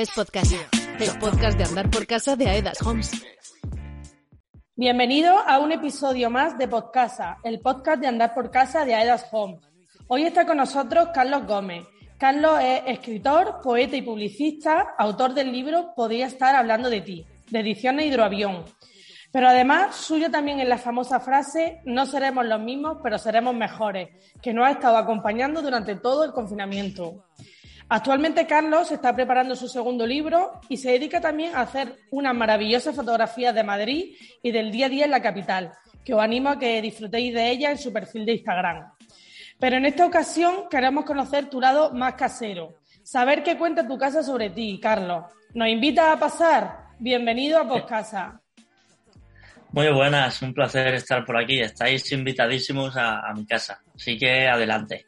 es Podcast, el podcast de andar por casa de Aedas Homes. Bienvenido a un episodio más de Podcasa, el podcast de andar por casa de Aedas Homes. Hoy está con nosotros Carlos Gómez. Carlos es escritor, poeta y publicista, autor del libro Podría estar hablando de ti, de Ediciones Hidroavión. Pero además, suyo también es la famosa frase, no seremos los mismos, pero seremos mejores, que nos ha estado acompañando durante todo el confinamiento. Actualmente Carlos está preparando su segundo libro y se dedica también a hacer unas maravillosas fotografías de Madrid y del día a día en la capital, que os animo a que disfrutéis de ella en su perfil de Instagram. Pero en esta ocasión queremos conocer tu lado más casero, saber qué cuenta tu casa sobre ti, Carlos. ¿Nos invita a pasar? Bienvenido a Postcasa. Muy buenas, un placer estar por aquí. Estáis invitadísimos a, a mi casa, así que adelante.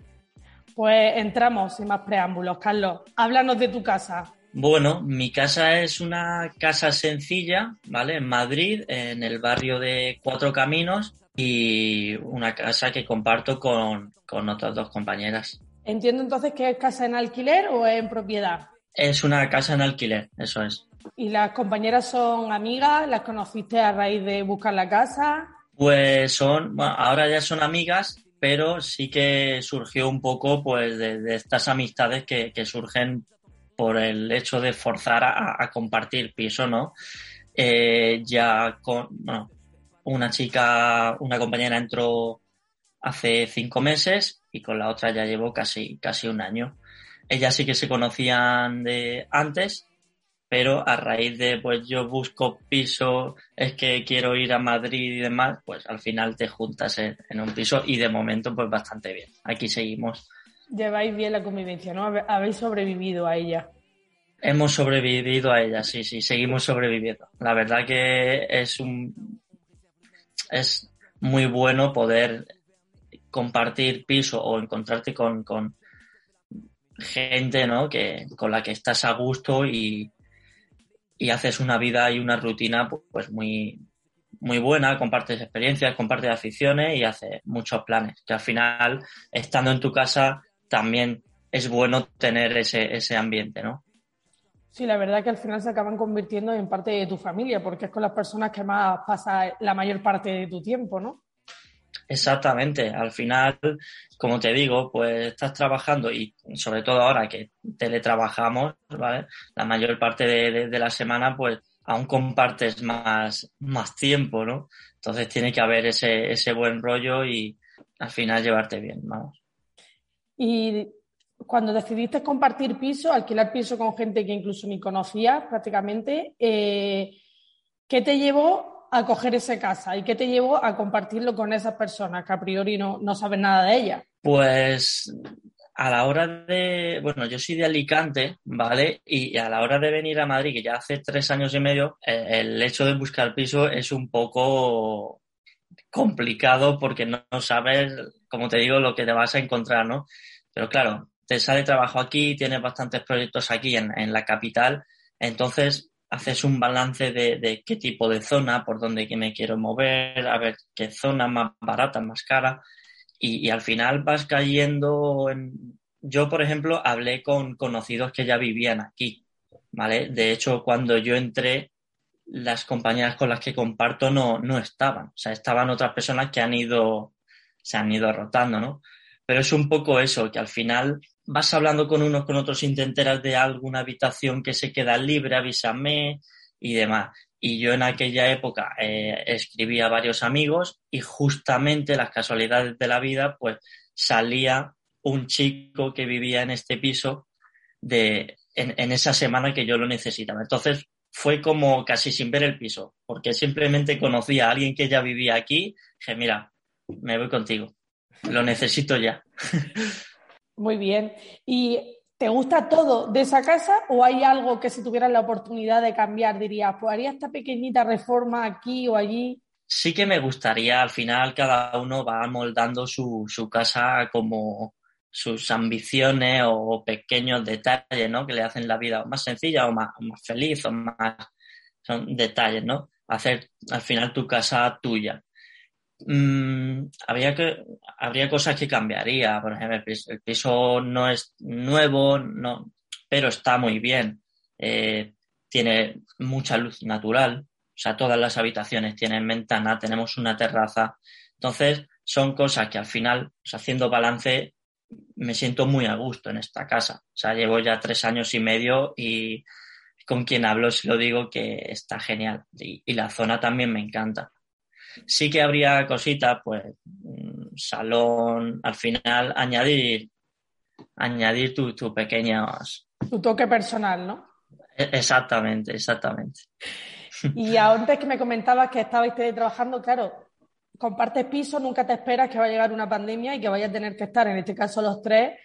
Pues entramos sin más preámbulos. Carlos, háblanos de tu casa. Bueno, mi casa es una casa sencilla, ¿vale? En Madrid, en el barrio de Cuatro Caminos y una casa que comparto con, con otras dos compañeras. Entiendo entonces que es casa en alquiler o en propiedad. Es una casa en alquiler, eso es. ¿Y las compañeras son amigas? ¿Las conociste a raíz de buscar la casa? Pues son, bueno, ahora ya son amigas, pero sí que surgió un poco pues de, estas amistades que, surgen por el hecho de forzar a, compartir piso, ¿no? Eh, ya con, una chica, una compañera entró hace cinco meses y con la otra ya llevo casi, casi un año. Ellas sí que se conocían de antes pero a raíz de pues yo busco piso, es que quiero ir a Madrid y demás, pues al final te juntas en, un piso y de momento pues bastante bien. Aquí seguimos. Lleváis bien la convivencia, ¿no? Habéis sobrevivido a ella. Hemos sobrevivido a ella, sí, sí, seguimos sobreviviendo. La verdad que es un es muy bueno poder compartir piso o encontrarte con, con gente, ¿no? Que, con la que estás a gusto y, y haces una vida y una rutina pues muy, muy buena, compartes experiencias, compartes aficiones y haces muchos planes, que al final, estando en tu casa, también es bueno tener ese, ese ambiente, ¿no? Sí, la verdad que al final se acaban convirtiendo en parte de tu familia, porque es con las personas que más pasa la mayor parte de tu tiempo, ¿no? Exactamente. Al final, como te digo, pues estás trabajando y sobre todo ahora que teletrabajamos, ¿vale? La mayor parte de, la semana, pues aún compartes más, más tiempo, ¿no? Entonces tiene que haber ese, ese buen rollo y al final llevarte bien, vamos. Y cuando decidiste compartir piso, alquilar piso con gente que incluso ni conocías prácticamente, eh, ¿qué te llevó a coger esa casa y qué te llevó a compartirlo con esas personas que a priori no, no saben nada de ella? Pues a la hora de, bueno, yo soy de Alicante, ¿vale? Y a la hora de venir a Madrid, que ya hace tres años y medio, eh, el hecho de buscar piso es un poco complicado porque no, sabes, como te digo, lo que te vas a encontrar, ¿no? Pero claro, te sale trabajo aquí, tienes bastantes proyectos aquí en, en la capital, entonces haces un balance de, qué tipo de zona, por dónde me quiero mover, a ver qué zona más barata, más cara, y, al final vas cayendo en... Yo, por ejemplo, hablé con conocidos que ya vivían aquí, ¿vale? De hecho, cuando yo entré, las compañeras con las que comparto no, no estaban, o sea, estaban otras personas que han ido, se han ido rotando, ¿no? Pero es un poco eso, que al final vas hablando con unos, con otros, y te enteras de alguna habitación que se queda libre, avísame y demás. Y yo en aquella época eh, escribí a varios amigos y justamente las casualidades de la vida, pues salía un chico que vivía en este piso de, en, esa semana que yo lo necesitaba. Entonces fue como casi sin ver el piso, porque simplemente conocía a alguien que ya vivía aquí, dije, mira, me voy contigo, lo necesito ya. Muy bien. ¿Y te gusta todo de esa casa o hay algo que si tuvieras la oportunidad de cambiar dirías, pues haría esta pequeñita reforma aquí o allí? Sí que me gustaría, al final cada uno va moldando su, su casa como sus ambiciones o pequeños detalles, ¿no? Que le hacen la vida más sencilla o más, más feliz o más... Son detalles, ¿no? Hacer al final tu casa tuya. Mm, habría que, habría cosas que cambiaría. Por ejemplo, el piso, no es nuevo, no, pero está muy bien. eh, tiene mucha luz natural, o sea, todas las habitaciones tienen ventana, tenemos una terraza. Entonces, son cosas que al final, haciendo balance, me siento muy a gusto en esta casa. O sea, llevo ya tres años y medio y con quien hablo se lo digo que está genial. Y, la zona también me encanta. Sí que habría cositas, pues, mm, salón, al final, añadir, añadir tus tu pequeñas... Tu toque personal, ¿no? E, exactamente, exactamente. Y antes que me comentabas que estabais trabajando, claro, compartes piso, nunca te esperas que va a llegar una pandemia y que vayas a tener que estar, en este caso los tres,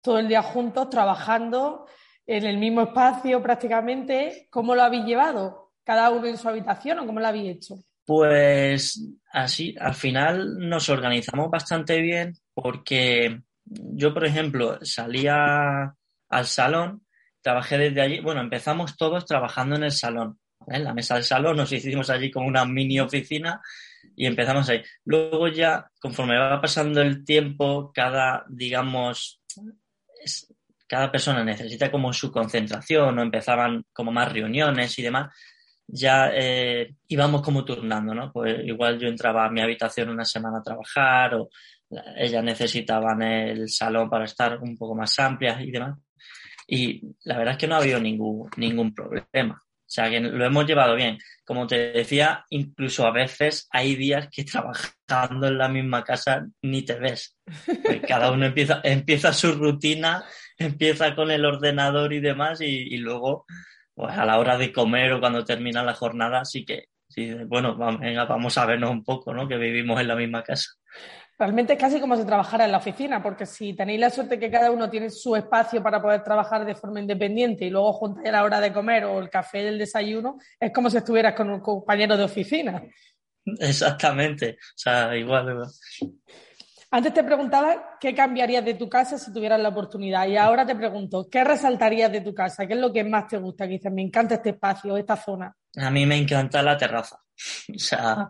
todo el día juntos, trabajando en el mismo espacio prácticamente. ¿Cómo lo habéis llevado? ¿Cada uno en su habitación o cómo lo habéis hecho? Pues así, al final nos organizamos bastante bien porque yo, por ejemplo, salía al salón, trabajé desde allí, bueno, empezamos todos trabajando en el salón, en la mesa del salón, nos hicimos allí como una mini oficina y empezamos ahí. Luego ya, conforme va pasando el tiempo, cada, digamos, cada persona necesita como su concentración o empezaban como más reuniones y demás, ya eh, íbamos como turnando, ¿no? Pues igual yo entraba a mi habitación una semana a trabajar o ellas necesitaban el salón para estar un poco más amplias y demás. Y la verdad es que no ha habido ningún, ningún problema. O sea, que lo hemos llevado bien. Como te decía, incluso a veces hay días que trabajando en la misma casa ni te ves. Pues cada uno empieza, empieza su rutina, empieza con el ordenador y demás, y, luego, pues a la hora de comer o cuando termina la jornada, sí que, sí, bueno, venga, vamos a vernos un poco, ¿no? Que vivimos en la misma casa. Realmente es casi como si trabajara en la oficina, porque si tenéis la suerte que cada uno tiene su espacio para poder trabajar de forma independiente y luego juntáis a la hora de comer o el café del desayuno, es como si estuvieras con un compañero de oficina. Exactamente, o sea, igual. Antes te preguntaba qué cambiarías de tu casa si tuvieras la oportunidad y ahora te pregunto, ¿qué resaltarías de tu casa? ¿Qué es lo que más te gusta? Que dices, me encanta este espacio, esta zona. A mí me encanta la terraza. O sea,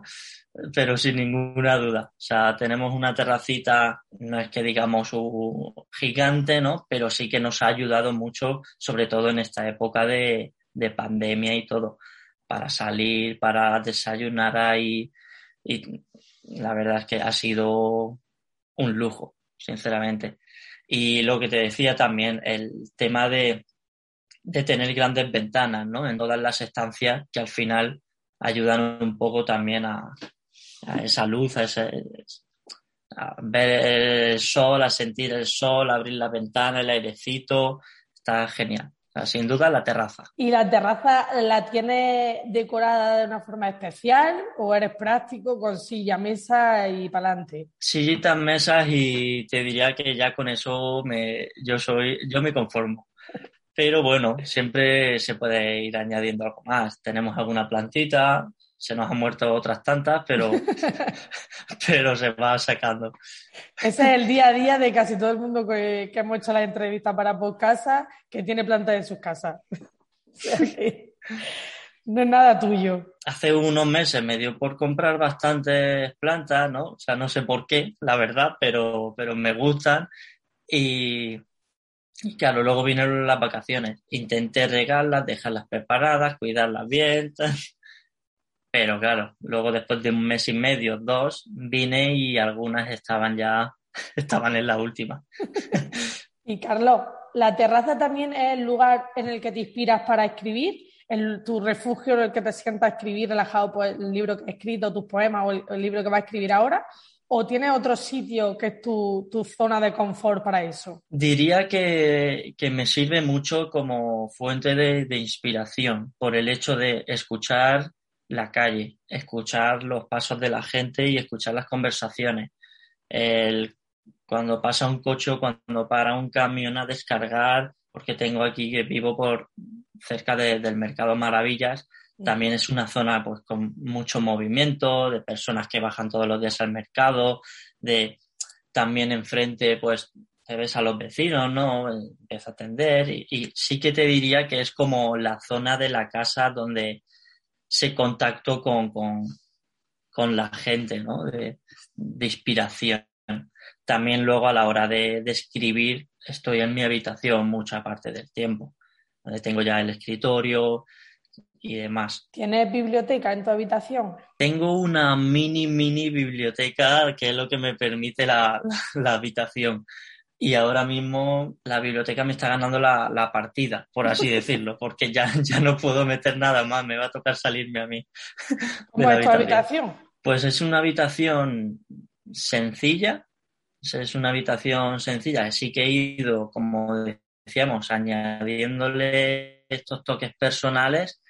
pero sin ninguna duda. O sea, tenemos una terracita, no es que digamos un gigante, ¿no? Pero sí que nos ha ayudado mucho, sobre todo en esta época de, pandemia y todo, para salir, para desayunar ahí. Y la verdad es que ha sido un lujo, sinceramente. Y lo que te decía también, el tema de, de tener grandes ventanas, ¿no? En todas las estancias que al final ayudan un poco también a, esa luz, a, ese, ver el sol, a sentir el sol, a abrir la ventana, el airecito, está genial. Sin duda la terraza. ¿Y la terraza la tienes decorada de una forma especial o eres práctico con silla, mesa y para adelante? Sillitas, mesas y te diría que ya con eso me, yo soy, yo me conformo. Pero bueno, siempre se puede ir añadiendo algo más. Tenemos alguna plantita, se nos han muerto otras tantas, pero, pero se va sacando. Ese es el día a día de casi todo el mundo que, hemos hecho la entrevista para casa que tiene plantas en sus casas. no es nada tuyo. Hace unos meses me dio por comprar bastantes plantas, ¿no? O sea, no sé por qué, la verdad, pero, pero me gustan. Y, y claro, luego vinieron las vacaciones. Intenté regarlas, dejarlas preparadas, cuidarlas bien. Pero claro, luego después de un mes y medio, dos, vine y algunas estaban ya, estaban en la última. Y Carlos, ¿la terraza también es el lugar en el que te inspiras para escribir? ¿El, ¿Tu refugio en el que te sientas a escribir relajado por el libro que has escrito, tus poemas o el, libro que vas a escribir ahora? ¿O tienes otro sitio que es tu, zona de confort para eso? Diría que, me sirve mucho como fuente de, de, inspiración por el hecho de escuchar la calle, escuchar los pasos de la gente y escuchar las conversaciones. El, cuando pasa un coche o cuando para un camión a descargar, porque tengo aquí que vivo por cerca del mercado Maravillas, también es una zona pues con mucho movimiento, de personas que bajan todos los días al mercado, de también enfrente pues te ves a los vecinos, ¿no? Empieza a atender y, y, sí que te diría que es como la zona de la casa donde se contacto con, con, la gente, ¿no? De, inspiración. También luego a la hora de, escribir estoy en mi habitación mucha parte del tiempo. donde tengo ya el escritorio y demás. ¿Tienes biblioteca en tu habitación? Tengo una mini, mini biblioteca que es lo que me permite la, la habitación. Y ahora mismo la biblioteca me está ganando la, la partida, por así decirlo, porque ya, ya no puedo meter nada más, me va a tocar salirme a mí. ¿Cómo es tu habitación? Pues es una habitación sencilla, es una habitación sencilla, sí que he ido, como decíamos, añadiéndole estos toques personales,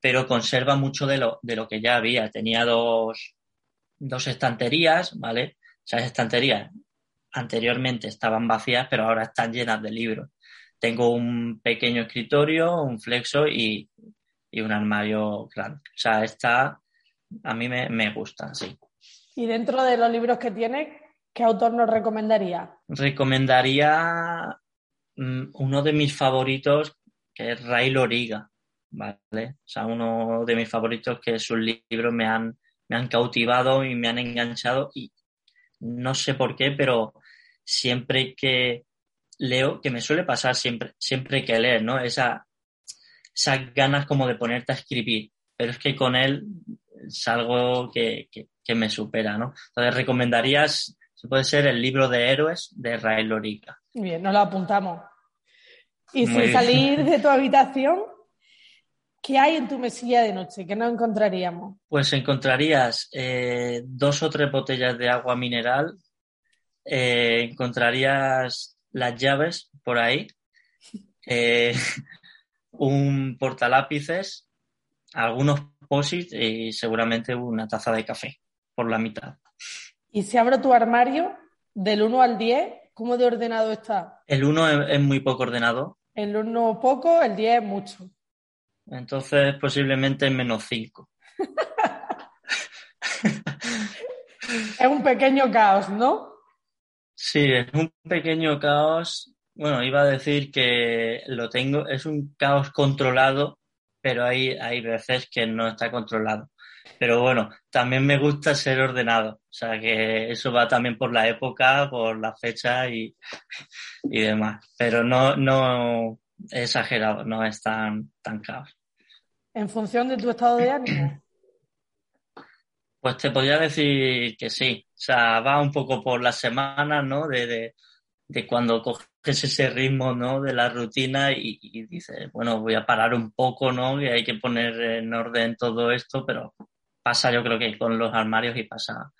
pero conserva mucho de lo, de lo que ya había. Tenía dos, dos estanterías, ¿vale? Esas estanterías anteriormente estaban vacías, pero ahora están llenas de libros. Tengo un pequeño escritorio, un flexo y, y un armario grande. O sea, está, a mí me, me gusta, sí. Y dentro de los libros que tienes, ¿qué autor nos recomendaría? Recomendaría mm, uno de mis favoritos, que es Ray Loriga, ¿vale? O sea, uno de mis favoritos que sus libros me han, me han cautivado y me han enganchado y no sé por qué, pero siempre que leo, que me suele pasar siempre, siempre que leer, ¿no? Esa, esas ganas como de ponerte a escribir, pero es que con él es algo que, que, que me supera, ¿no? Entonces, ¿recomendarías, se puede ser el libro de héroes de Rael Lorica? Bien, nos lo apuntamos. Y Muy sin bien. salir de tu habitación, ¿qué hay en tu mesilla de noche? ¿Qué nos encontraríamos? Pues encontrarías eh, dos o tres botellas de agua mineral, eh, encontrarías las llaves por ahí, eh, un portalápices, algunos posits y seguramente una taza de café por la mitad. Y si abro tu armario, del 1 al 10, ¿cómo de ordenado está? El uno es, es muy poco ordenado, El 1 poco, el 10 mucho. entonces posiblemente menos cinco. Es un pequeño caos, ¿no? Sí, es un pequeño caos. Bueno, iba a decir que lo tengo, es un caos controlado, pero hay, hay veces que no está controlado. Pero bueno, también me gusta ser ordenado. O sea que eso va también por la época, por la fecha y, y demás. Pero no, no he exagerado, no es tan, tan caos. En función de tu estado de ánimo. Pues te podría decir que sí. O sea, va un poco por las semanas, ¿no? De, de, de cuando coges ese ritmo, ¿no? De la rutina y, y dices, bueno, voy a parar un poco, ¿no? Que hay que poner en orden todo esto, pero pasa yo creo que con los armarios y pasa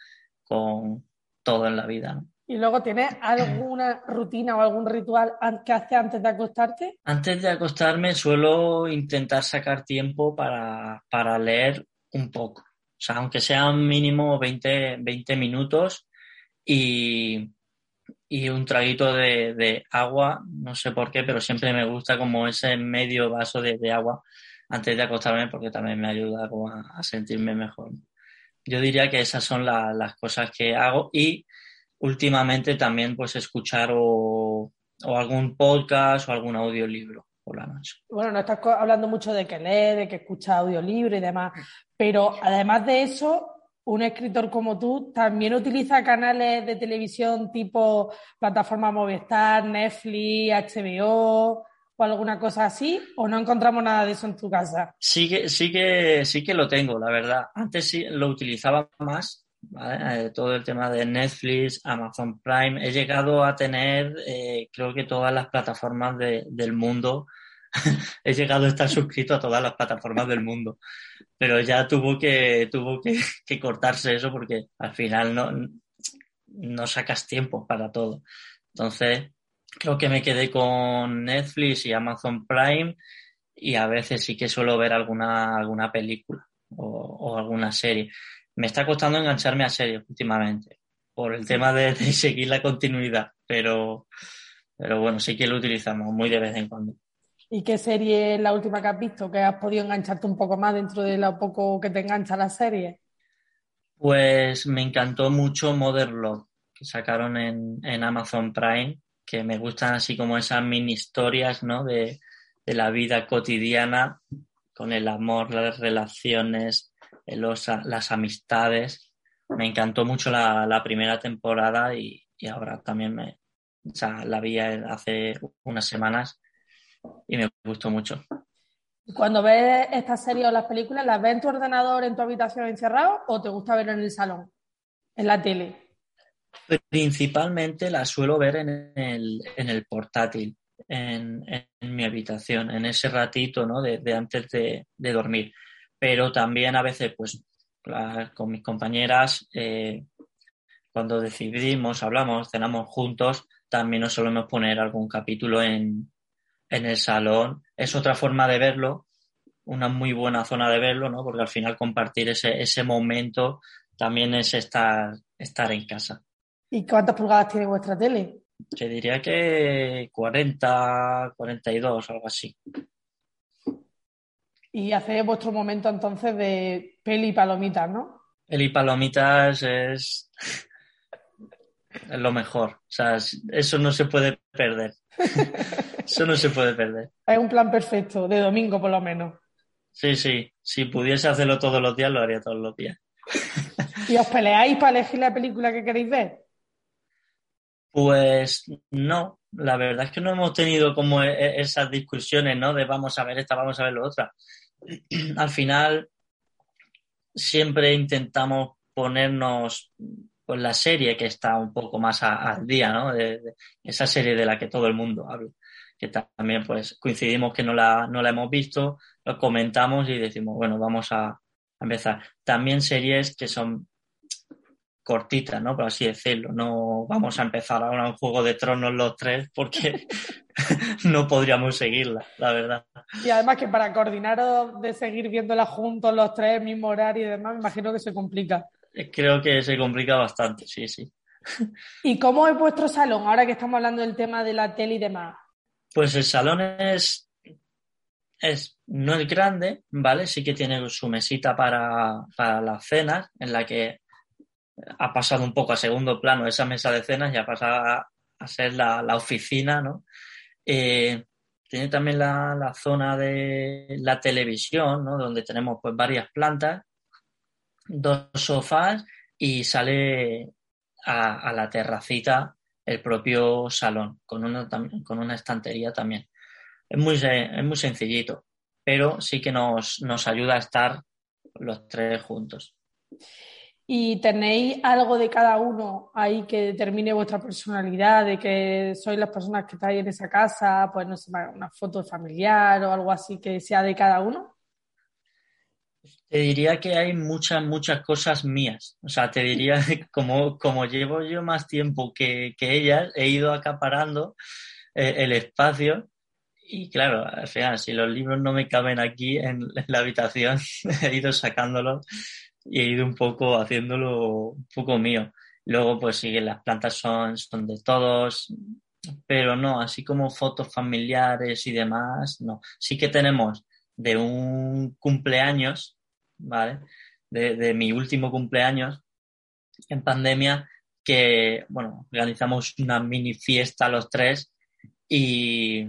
con todo en la vida, ¿no? Y luego, ¿tienes alguna rutina o algún ritual que haces antes de acostarte? Antes de acostarme suelo intentar sacar tiempo para, para leer un poco. Sea, aunque sean mínimo 20, 20 minutos y, y un traguito de, de agua, no sé por qué, pero siempre me gusta como ese medio vaso de, de agua antes de acostarme porque también me ayuda como a, sentirme mejor. Yo diría que esas son la- las cosas que hago y últimamente también pues escuchar o, o algún podcast o algún audiolibro por la noche. Bueno, no estás hablando mucho de que lee, de que escucha audiolibro y demás, pero además de eso, un escritor como tú también utiliza canales de televisión tipo plataforma Movistar, Netflix, HBO o alguna cosa así, o no encontramos nada de eso en tu casa. Sí que, sí que, sí que lo tengo, la verdad. Antes sí lo utilizaba más, Eh, todo el tema de Netflix, Amazon Prime. He llegado a tener, eh, creo que todas las plataformas de- del mundo. He llegado a estar suscrito a todas las plataformas del mundo. Pero ya tuvo que, tuvo que, cortarse eso porque al final no, no sacas tiempo para todo. Entonces, creo que me quedé con Netflix y Amazon Prime y a veces sí que suelo ver alguna, alguna película o alguna serie. Me está costando engancharme a series últimamente por el tema de, de seguir la continuidad, pero, pero bueno, sí que lo utilizamos muy de vez en cuando. ¿Y qué serie es la última que has visto que has podido engancharte un poco más dentro de lo poco que te engancha la serie? Pues me encantó mucho Modern Love, que sacaron en, en Amazon Prime, que me gustan así como esas mini historias, ¿no? De, de la vida cotidiana, con el amor, las relaciones, los, las amistades. Me encantó mucho la, la primera temporada y, y ahora también me, o sea, la vi hace unas semanas y me gustó mucho. Cuando ves estas series o las películas, ¿las ves en tu ordenador, en tu habitación encerrado o te gusta verlo en el salón, en la tele? Principalmente la suelo ver en el, en el portátil, en, en, mi habitación, en ese ratito ¿no? de, de antes de, de, dormir. Pero también a veces, pues, con mis compañeras, eh, cuando decidimos, hablamos, cenamos juntos, también nos solemos poner algún capítulo en, en el salón. Es otra forma de verlo, una muy buena zona de verlo, ¿no? Porque al final compartir ese, ese momento también es estar, estar en casa. ¿Y cuántas pulgadas tiene vuestra tele? Te diría que 40, 42, algo así. Y hace vuestro momento entonces de peli y palomitas, ¿no? Peli y palomitas es, es lo mejor. O sea, eso no se puede perder. eso no se puede perder. Es un plan perfecto, de domingo por lo menos. Sí, sí. Si pudiese hacerlo todos los días, lo haría todos los días. ¿Y os peleáis para elegir la película que queréis ver? Pues no, la verdad es que no hemos tenido como e, esas discusiones, ¿no? De vamos a ver esta, vamos a ver lo otra. Al final, siempre intentamos ponernos pues la serie que está un poco más al día, ¿no? De, esa serie de la que todo el mundo habla, que también pues coincidimos que no la, no la hemos visto, lo comentamos y decimos, bueno, vamos a empezar. También series que son cortita, ¿no? Por así decirlo. No vamos a empezar ahora un juego de tronos los tres porque no podríamos seguirla, la verdad. Y además que para coordinaros de seguir viéndola juntos los tres, mismo horario y demás, me imagino que se complica. Eh, creo que se complica bastante, sí, sí. ¿Y cómo es vuestro salón ahora que estamos hablando del tema de la tele y demás? Pues el salón es, es no es grande, ¿vale? Sí que tiene su mesita para, para las cenas, en la que ha pasado un poco a segundo plano esa mesa de cenas y ha pasado a, ser la, la, oficina, ¿no? Eh, tiene también la, la, zona de la televisión, ¿no? Donde tenemos pues varias plantas, dos sofás y sale a, a la terracita el propio salón con una, con una estantería también. Es muy, es muy sencillito, pero sí que nos, nos ayuda a estar los tres juntos y tenéis algo de cada uno ahí que determine vuestra personalidad, de que sois las personas que estáis en esa casa, pues no sé, una foto familiar o algo así que sea de cada uno? Te diría que hay muchas, muchas cosas mías. O sea, te diría como, como llevo yo más tiempo que, que ellas, he ido acaparando eh, el espacio y claro, al final, si los libros no me caben aquí en la habitación, he ido sacándolos y he ido un poco haciéndolo un poco mío. Luego, pues sí, las plantas son, son de todos, pero no, así como fotos familiares y demás, no. Sí que tenemos de un cumpleaños, ¿vale? De, mi último cumpleaños en pandemia, que, bueno, organizamos una mini fiesta los tres y,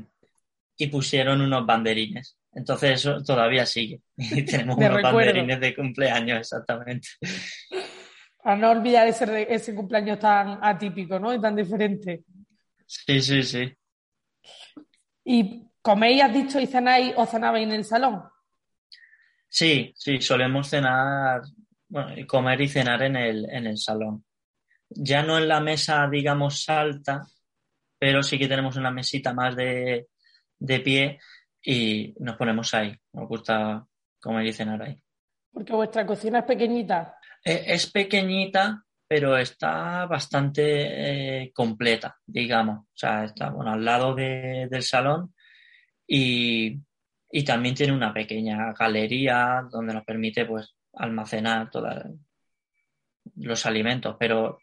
y pusieron unos banderines. Entonces eso todavía sigue. Y tenemos unos recuerdo. banderines de cumpleaños, exactamente. Para no olvidar ese, ese cumpleaños tan atípico, ¿no? Y tan diferente. Sí, sí, sí. ¿Y coméis, has dicho, y cenáis o cenabais en el salón? Sí, sí, solemos cenar, bueno, comer y cenar en el, en el salón. Ya no en la mesa, digamos, alta, pero sí que tenemos una mesita más de, de pie y nos ponemos ahí. Nos gusta comer y cenar ahí. Porque vuestra cocina es pequeñita. Eh, es pequeñita, pero está bastante eh, completa, digamos. O sea, está bueno, al lado de, del salón y, y, también tiene una pequeña galería donde nos permite pues almacenar todos los alimentos. Pero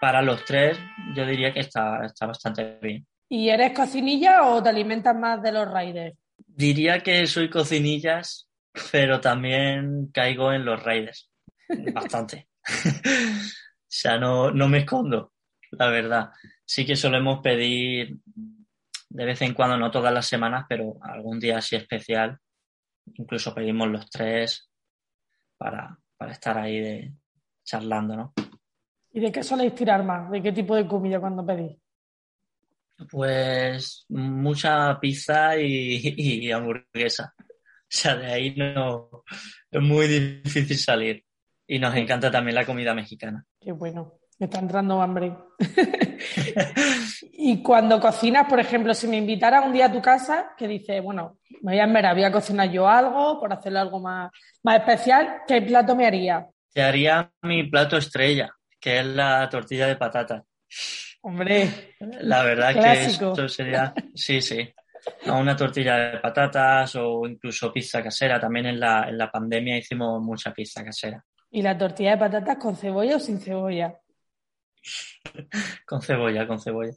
para los tres yo diría que está, está bastante bien. ¿Y eres cocinilla o te alimentas más de los raiders? Diría que soy cocinillas, pero también caigo en los raiders. Bastante. o sea, no, no me escondo, la verdad. Sí que solemos pedir de vez en cuando, no todas las semanas, pero algún día así especial. Incluso pedimos los tres para, para estar ahí de, charlando, ¿no? ¿Y de qué soléis tirar más? ¿De qué tipo de comida cuando pedís? Pues mucha pizza y, hamburguesa. O sea, de ahí no es muy difícil salir. Y nos encanta también la comida mexicana. Qué bueno, me está entrando hambre. y cuando cocinas, por ejemplo, si me invitara un día a tu casa, que dices, bueno, me voy a enverar, voy a cocinar yo algo, por hacerlo algo más, más especial, ¿qué plato me haría? Te haría mi plato estrella, que es la tortilla de patata. Hombre. La verdad que esto sería. Sí, sí. una tortilla de patatas o incluso pizza casera. También en la, en la pandemia hicimos mucha pizza casera. ¿Y la tortilla de patatas con cebolla o sin cebolla? con cebolla, con cebolla.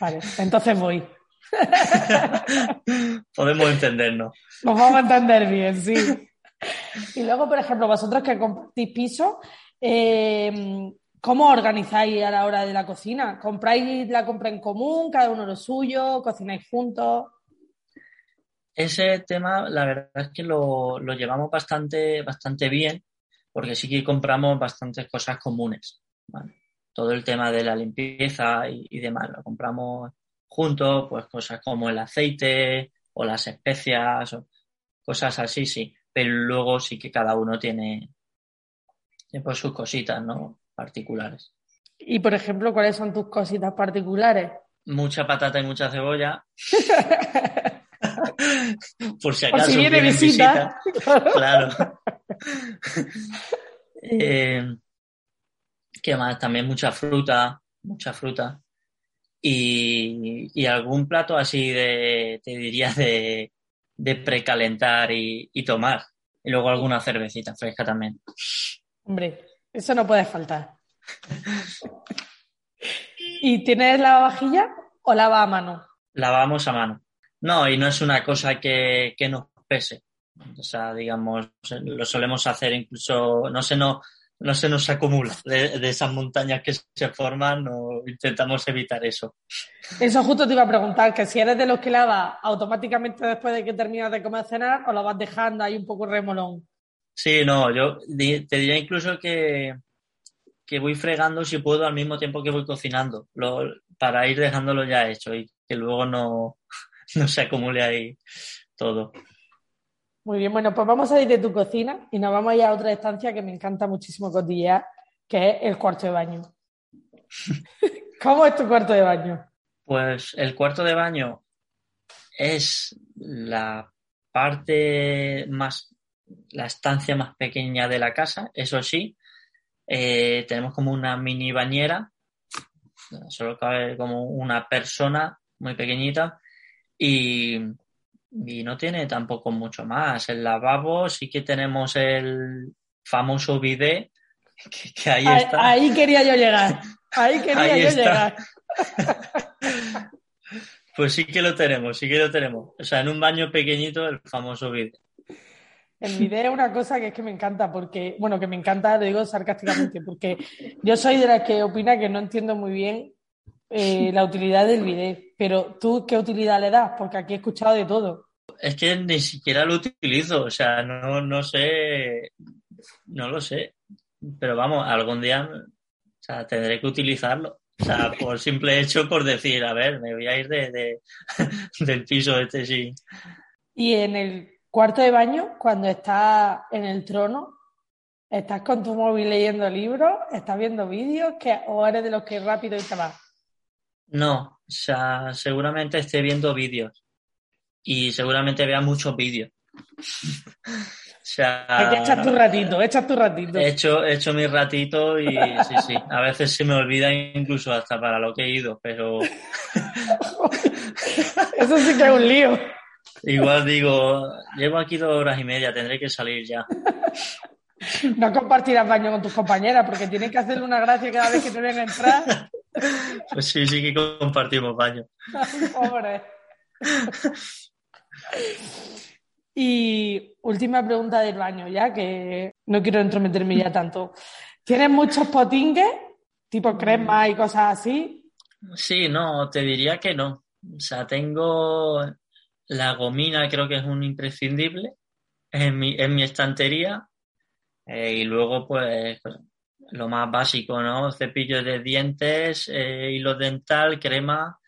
Vale, entonces voy. Podemos entendernos. Nos vamos a entender bien, sí. Y luego, por ejemplo, vosotros que compartís piso, eh, ¿Cómo organizáis a la hora de la cocina? ¿Compráis la compra en común, cada uno lo suyo? ¿Cocináis juntos? Ese tema, la verdad es que lo, llevamos bastante, bastante bien, porque sí que compramos bastantes cosas comunes. Todo el tema de la limpieza y, demás, lo compramos juntos, pues cosas como el aceite o las especias, o cosas así, sí. Pero luego sí que cada uno tiene pues sus cositas, ¿no? Particulares. Y, por ejemplo, ¿cuáles son tus cositas particulares? Mucha patata y mucha cebolla. Por si acaso. si viene visita. claro. Eh, ¿Qué más? También mucha fruta, mucha fruta. Y, algún plato así de, te diría, de, de precalentar y, y tomar. Y luego alguna cervecita fresca también. Hombre, eso no puede faltar. ¿Y tienes lavavajilla o lava a mano? Lavamos a mano. No, y no es una cosa que, nos pese. O sea, digamos, lo solemos hacer incluso, no se nos, no se nos acumula de, esas montañas que se forman o intentamos evitar eso. Eso justo te iba a preguntar, que si eres de los que lava automáticamente después de que terminas de comer cenar o lo vas dejando ahí un poco remolón. Sí, no, yo te diría incluso que, que voy fregando si puedo al mismo tiempo que voy cocinando, para ir dejándolo ya hecho y que luego no, no se acumule ahí todo. Muy bien, bueno, pues vamos a ir de tu cocina y nos vamos a ir a otra estancia que me encanta muchísimo cotillear, que es el cuarto de baño. ¿Cómo es tu cuarto de baño? Pues el cuarto de baño es la parte más la estancia más pequeña de la casa, eso sí. Eh, tenemos como una mini bañera, solo cabe como una persona muy pequeñita y, no tiene tampoco mucho más. El lavabo sí que tenemos el famoso bidet, que, ahí, está. Ahí quería yo llegar, ahí quería yo llegar. Pues sí que lo tenemos, sí que lo tenemos. O sea, en un baño pequeñito el famoso bidet. El video es una cosa que es que me encanta, porque, bueno, que me encanta, lo digo sarcásticamente, porque yo soy de las que opina que no entiendo muy bien eh, la utilidad del video. Pero tú, ¿qué utilidad le das? Porque aquí he escuchado de todo. Es que ni siquiera lo utilizo, o sea, no, no sé, no lo sé. Pero vamos, algún día o sea, tendré que utilizarlo. O sea, por simple hecho, por decir, a ver, me voy a ir de, del piso este sí. Y en el Cuarto de baño, cuando estás en el trono, estás con tu móvil leyendo libros, estás viendo vídeos, o eres de los que rápido y te vas. No, o sea, seguramente esté viendo vídeos y seguramente vea muchos vídeos. o sea, Hay que echar tu ratito, echas tu ratito. He hecho, he hecho mi ratito y sí, sí, a veces se me olvida incluso hasta para lo que he ido, pero... Eso sí que es un lío. Igual digo, llevo aquí dos horas y media, tendré que salir ya. No compartirás baño con tus compañeras porque tienes que hacerle una gracia cada vez que te ven a entrar. Pues sí, sí que compartimos baño. Pobre. Y última pregunta del baño, ya que no quiero entrometerme ya tanto. ¿Tienes muchos potingues, tipo crema y cosas así? Sí, no, te diría que no. O sea, tengo la gomina creo que es un imprescindible en mi, en mi estantería. Eh, y luego, pues, lo más básico, ¿no? Cepillos de dientes, eh, hilo dental, crema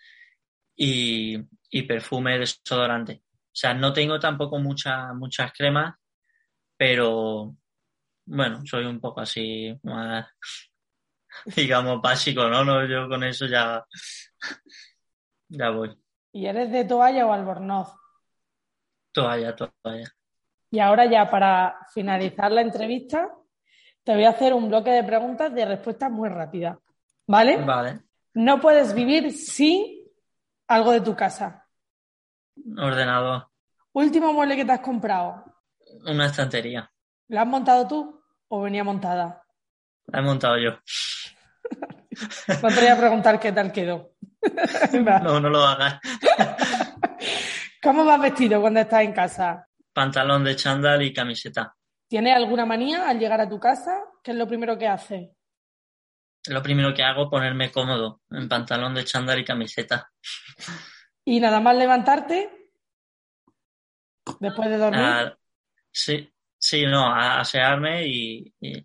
y, y perfume, desodorante. O sea, no tengo tampoco muchas muchas cremas, pero bueno, soy un poco así más, digamos, básico, ¿no? no yo con eso ya, ya voy. ¿Y eres de toalla o albornoz? Toalla, toalla. Y ahora ya para finalizar la entrevista, te voy a hacer un bloque de preguntas de respuestas muy rápidas. ¿Vale? Vale. No puedes vivir sin algo de tu casa. Ordenador. Último mueble que te has comprado. Una estantería. ¿La has montado tú o venía montada? La he montado yo. No te voy a preguntar qué tal quedó. No, no lo hagas. ¿Cómo vas vestido cuando estás en casa? Pantalón de chándal y camiseta. ¿Tienes alguna manía al llegar a tu casa? ¿Qué es lo primero que haces? Lo primero que hago es ponerme cómodo en pantalón de chándal y camiseta. ¿Y nada más levantarte? Después de dormir. Ah, sí, sí, no, a asearme y, y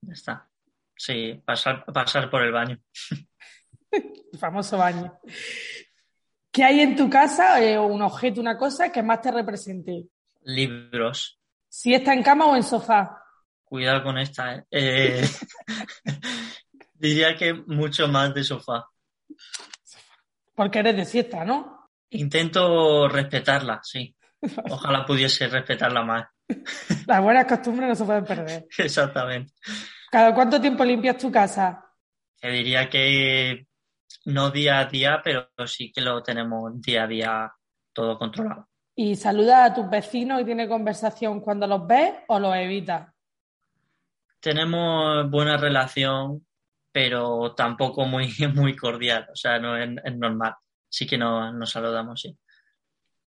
ya está. Sí, pasar, pasar por el baño. El famoso baño. ¿Qué hay en tu casa, eh, un objeto, una cosa que más te represente? Libros. Si está en cama o en sofá. Cuidado con esta, ¿eh? Eh, diría que mucho más de sofá. Porque eres de siesta, ¿no? Intento respetarla, sí. Ojalá pudiese respetarla más. Las buenas costumbres no se pueden perder. Exactamente. ¿Cada cuánto tiempo limpias tu casa? Te diría que no día a día, pero sí que lo tenemos día a día todo controlado. ¿Y saludas a tus vecinos y tienes conversación cuando los ves o los evitas? Tenemos buena relación, pero tampoco muy, muy cordial. O sea, no es, es normal. Sí que no, nos saludamos, sí.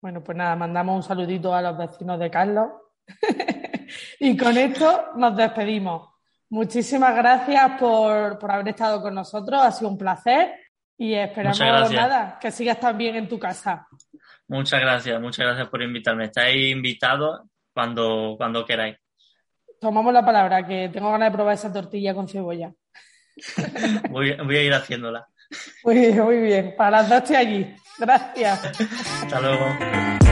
Bueno, pues nada, mandamos un saludito a los vecinos de Carlos. y con esto nos despedimos. Muchísimas gracias por, por, haber estado con nosotros, ha sido un placer y esperamos nada, que sigas también en tu casa. Muchas gracias, muchas gracias por invitarme. Estáis invitados cuando, cuando queráis. Tomamos la palabra, que tengo ganas de probar esa tortilla con cebolla. voy, voy a ir haciéndola. Muy, muy bien, para las dos allí. Gracias. Hasta luego.